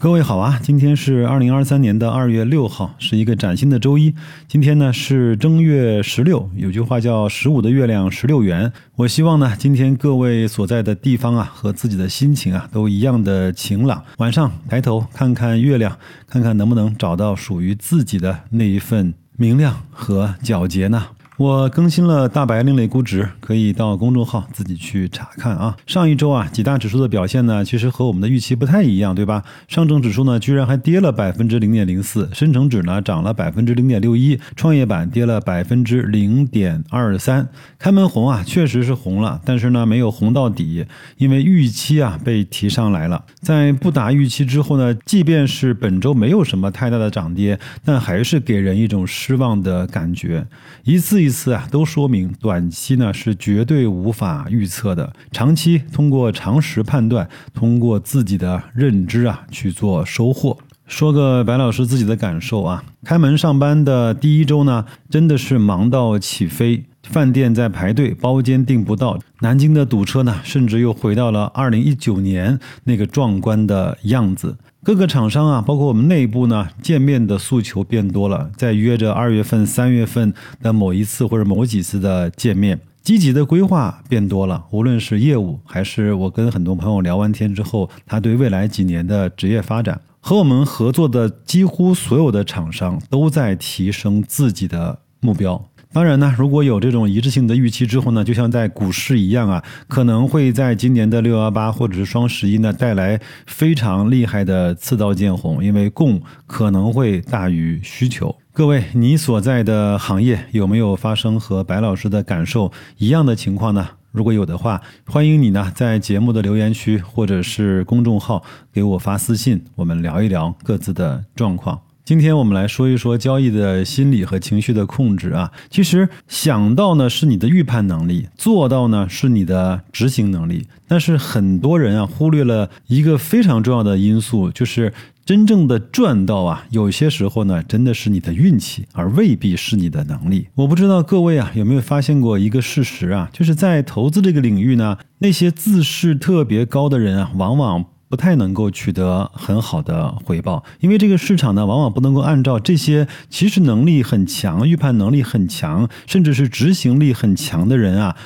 各位好啊，今天是二零二三年的二月六号，是一个崭新的周一。今天呢是正月十六，有句话叫“十五的月亮十六圆”。我希望呢，今天各位所在的地方啊，和自己的心情啊，都一样的晴朗。晚上抬头看看月亮，看看能不能找到属于自己的那一份明亮和皎洁呢？我更新了大白另类估值，可以到公众号自己去查看啊。上一周啊，几大指数的表现呢，其实和我们的预期不太一样，对吧？上证指数呢，居然还跌了百分之零点零四，深成指呢涨了百分之零点六一，创业板跌了百分之零点二三。开门红啊，确实是红了，但是呢，没有红到底，因为预期啊被提上来了。在不达预期之后呢，即便是本周没有什么太大的涨跌，但还是给人一种失望的感觉。一次一。次啊，都说明短期呢是绝对无法预测的，长期通过常识判断，通过自己的认知啊去做收获。说个白老师自己的感受啊，开门上班的第一周呢，真的是忙到起飞，饭店在排队，包间订不到，南京的堵车呢，甚至又回到了二零一九年那个壮观的样子。各个厂商啊，包括我们内部呢，见面的诉求变多了，在约着二月份、三月份的某一次或者某几次的见面，积极的规划变多了。无论是业务，还是我跟很多朋友聊完天之后，他对未来几年的职业发展，和我们合作的几乎所有的厂商都在提升自己的目标。当然呢，如果有这种一致性的预期之后呢，就像在股市一样啊，可能会在今年的六幺八或者是双十一呢带来非常厉害的刺刀见红，因为供可能会大于需求。各位，你所在的行业有没有发生和白老师的感受一样的情况呢？如果有的话，欢迎你呢在节目的留言区或者是公众号给我发私信，我们聊一聊各自的状况。今天我们来说一说交易的心理和情绪的控制啊。其实想到呢是你的预判能力，做到呢是你的执行能力。但是很多人啊忽略了一个非常重要的因素，就是真正的赚到啊，有些时候呢真的是你的运气，而未必是你的能力。我不知道各位啊有没有发现过一个事实啊，就是在投资这个领域呢，那些自视特别高的人啊，往往。不太能够取得很好的回报，因为这个市场呢，往往不能够按照这些其实能力很强、预判能力很强，甚至是执行力很强的人啊，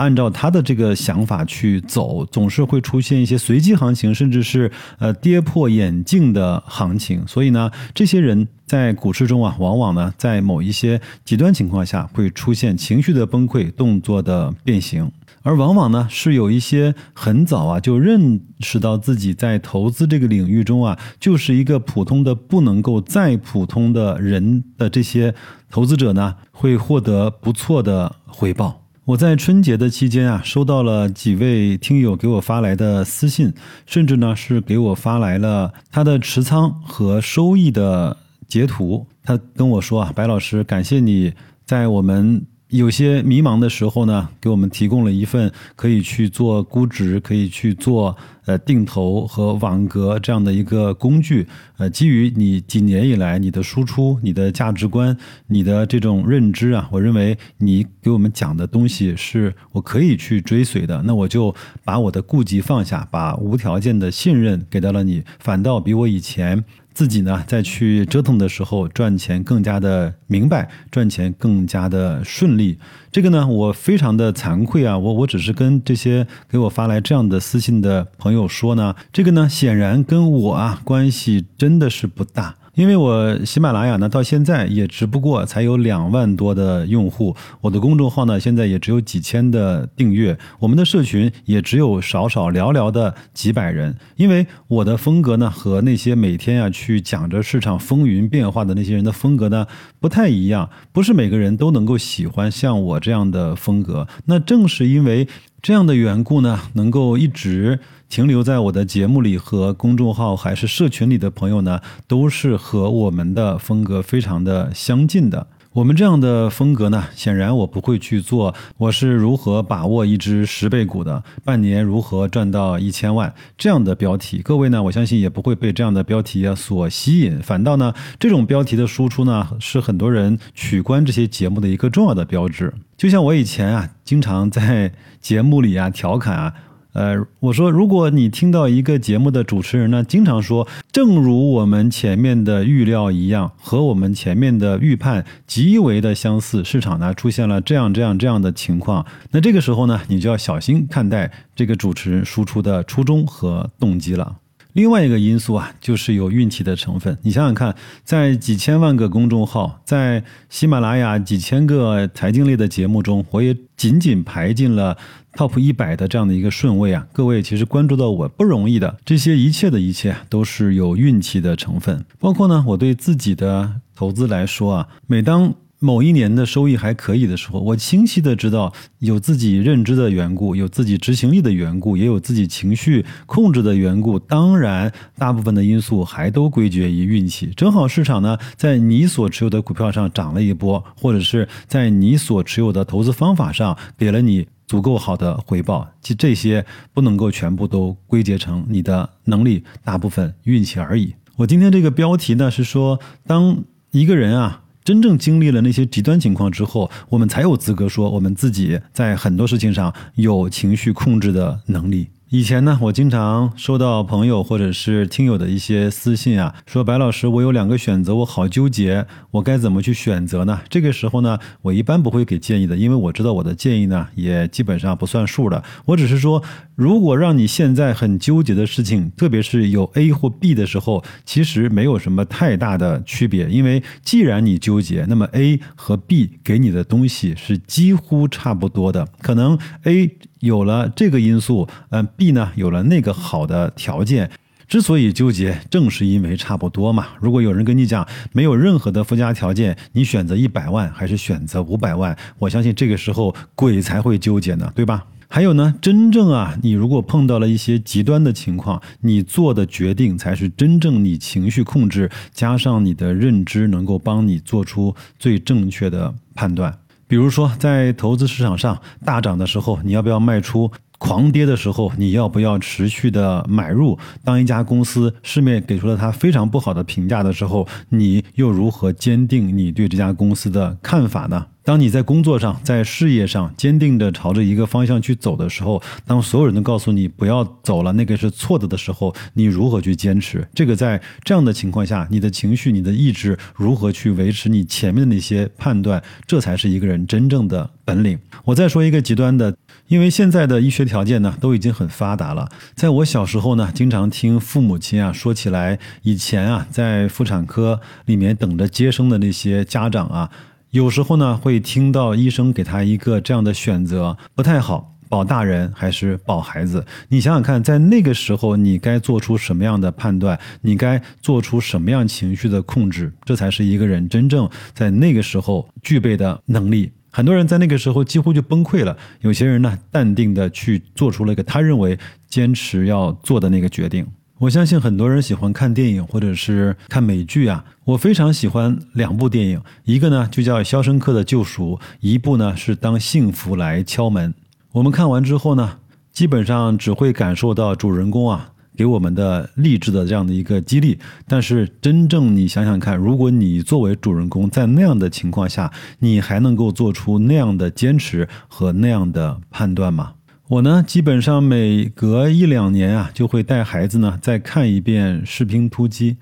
按照他的这个想法去走，总是会出现一些随机行情，甚至是呃跌破眼镜的行情。所以呢，这些人在股市中啊，往往呢，在某一些极端情况下会出现情绪的崩溃、动作的变形。而往往呢，是有一些很早啊就认识到自己在投资这个领域中啊，就是一个普通的不能够再普通的人的这些投资者呢，会获得不错的回报。我在春节的期间啊，收到了几位听友给我发来的私信，甚至呢是给我发来了他的持仓和收益的截图。他跟我说啊，白老师，感谢你在我们。有些迷茫的时候呢，给我们提供了一份可以去做估值、可以去做呃定投和网格这样的一个工具。呃，基于你几年以来你的输出、你的价值观、你的这种认知啊，我认为你给我们讲的东西是我可以去追随的。那我就把我的顾忌放下，把无条件的信任给到了你，反倒比我以前。自己呢，再去折腾的时候，赚钱更加的明白，赚钱更加的顺利。这个呢，我非常的惭愧啊！我我只是跟这些给我发来这样的私信的朋友说呢，这个呢，显然跟我啊关系真的是不大。因为我喜马拉雅呢，到现在也只不过才有两万多的用户，我的公众号呢，现在也只有几千的订阅，我们的社群也只有少少寥寥的几百人。因为我的风格呢，和那些每天啊去讲着市场风云变化的那些人的风格呢，不太一样，不是每个人都能够喜欢像我这样的风格。那正是因为这样的缘故呢，能够一直。停留在我的节目里和公众号还是社群里的朋友呢，都是和我们的风格非常的相近的。我们这样的风格呢，显然我不会去做。我是如何把握一只十倍股的，半年如何赚到一千万这样的标题？各位呢，我相信也不会被这样的标题啊所吸引。反倒呢，这种标题的输出呢，是很多人取关这些节目的一个重要的标志。就像我以前啊，经常在节目里啊调侃啊。呃，我说，如果你听到一个节目的主持人呢，经常说，正如我们前面的预料一样，和我们前面的预判极为的相似，市场呢出现了这样这样这样的情况，那这个时候呢，你就要小心看待这个主持人输出的初衷和动机了。另外一个因素啊，就是有运气的成分。你想想看，在几千万个公众号，在喜马拉雅几千个财经类的节目中，我也仅仅排进了 top 一百的这样的一个顺位啊。各位其实关注到我不容易的，这些一切的一切都是有运气的成分。包括呢，我对自己的投资来说啊，每当某一年的收益还可以的时候，我清晰的知道有自己认知的缘故，有自己执行力的缘故，也有自己情绪控制的缘故。当然，大部分的因素还都归结于运气。正好市场呢，在你所持有的股票上涨了一波，或者是在你所持有的投资方法上给了你足够好的回报。其这些不能够全部都归结成你的能力，大部分运气而已。我今天这个标题呢是说，当一个人啊。真正经历了那些极端情况之后，我们才有资格说我们自己在很多事情上有情绪控制的能力。以前呢，我经常收到朋友或者是听友的一些私信啊，说白老师，我有两个选择，我好纠结，我该怎么去选择呢？这个时候呢，我一般不会给建议的，因为我知道我的建议呢也基本上不算数的。我只是说，如果让你现在很纠结的事情，特别是有 A 或 B 的时候，其实没有什么太大的区别，因为既然你纠结，那么 A 和 B 给你的东西是几乎差不多的，可能 A。有了这个因素，嗯，B 呢有了那个好的条件，之所以纠结，正是因为差不多嘛。如果有人跟你讲没有任何的附加条件，你选择一百万还是选择五百万，我相信这个时候鬼才会纠结呢，对吧？还有呢，真正啊，你如果碰到了一些极端的情况，你做的决定才是真正你情绪控制加上你的认知能够帮你做出最正确的判断。比如说，在投资市场上大涨的时候，你要不要卖出？狂跌的时候，你要不要持续的买入？当一家公司市面给出了它非常不好的评价的时候，你又如何坚定你对这家公司的看法呢？当你在工作上、在事业上坚定的朝着一个方向去走的时候，当所有人都告诉你不要走了，那个是错的的时候，你如何去坚持？这个在这样的情况下，你的情绪、你的意志如何去维持你前面的那些判断？这才是一个人真正的本领。我再说一个极端的，因为现在的医学条件呢都已经很发达了。在我小时候呢，经常听父母亲啊说起来，以前啊在妇产科里面等着接生的那些家长啊。有时候呢，会听到医生给他一个这样的选择，不太好，保大人还是保孩子？你想想看，在那个时候，你该做出什么样的判断？你该做出什么样情绪的控制？这才是一个人真正在那个时候具备的能力。很多人在那个时候几乎就崩溃了，有些人呢，淡定的去做出了一个他认为坚持要做的那个决定。我相信很多人喜欢看电影或者是看美剧啊。我非常喜欢两部电影，一个呢就叫《肖申克的救赎》，一部呢是《当幸福来敲门》。我们看完之后呢，基本上只会感受到主人公啊给我们的励志的这样的一个激励。但是真正你想想看，如果你作为主人公在那样的情况下，你还能够做出那样的坚持和那样的判断吗？我呢，基本上每隔一两年啊，就会带孩子呢再看一遍《士兵突击》。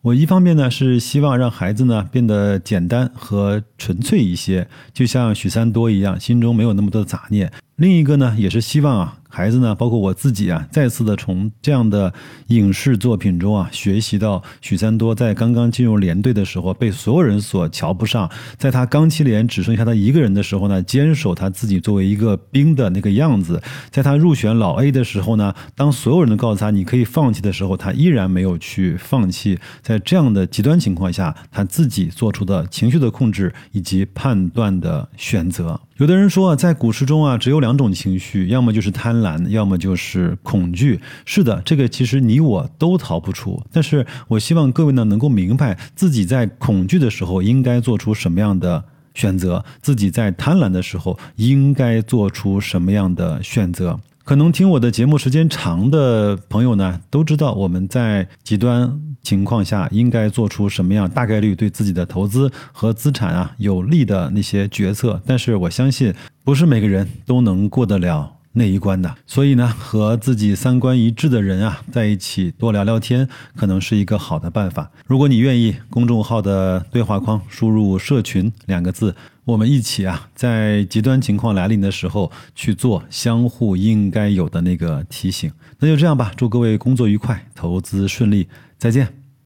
我一方面呢是希望让孩子呢变得简单和纯粹一些，就像许三多一样，心中没有那么多的杂念。另一个呢，也是希望啊。孩子呢，包括我自己啊，再次的从这样的影视作品中啊，学习到许三多在刚刚进入连队的时候被所有人所瞧不上，在他刚七连只剩下他一个人的时候呢，坚守他自己作为一个兵的那个样子；在他入选老 A 的时候呢，当所有人都告诉他你可以放弃的时候，他依然没有去放弃。在这样的极端情况下，他自己做出的情绪的控制以及判断的选择。有的人说啊，在股市中啊，只有两种情绪，要么就是贪婪，要么就是恐惧。是的，这个其实你我都逃不出。但是我希望各位呢，能够明白自己在恐惧的时候应该做出什么样的选择，自己在贪婪的时候应该做出什么样的选择。可能听我的节目时间长的朋友呢，都知道我们在极端情况下应该做出什么样大概率对自己的投资和资产啊有利的那些决策。但是我相信，不是每个人都能过得了那一关的。所以呢，和自己三观一致的人啊，在一起多聊聊天，可能是一个好的办法。如果你愿意，公众号的对话框输入“社群”两个字，我们一起啊，在极端情况来临的时候去做相互应该有的那个提醒。那就这样吧，祝各位工作愉快，投资顺利，再见。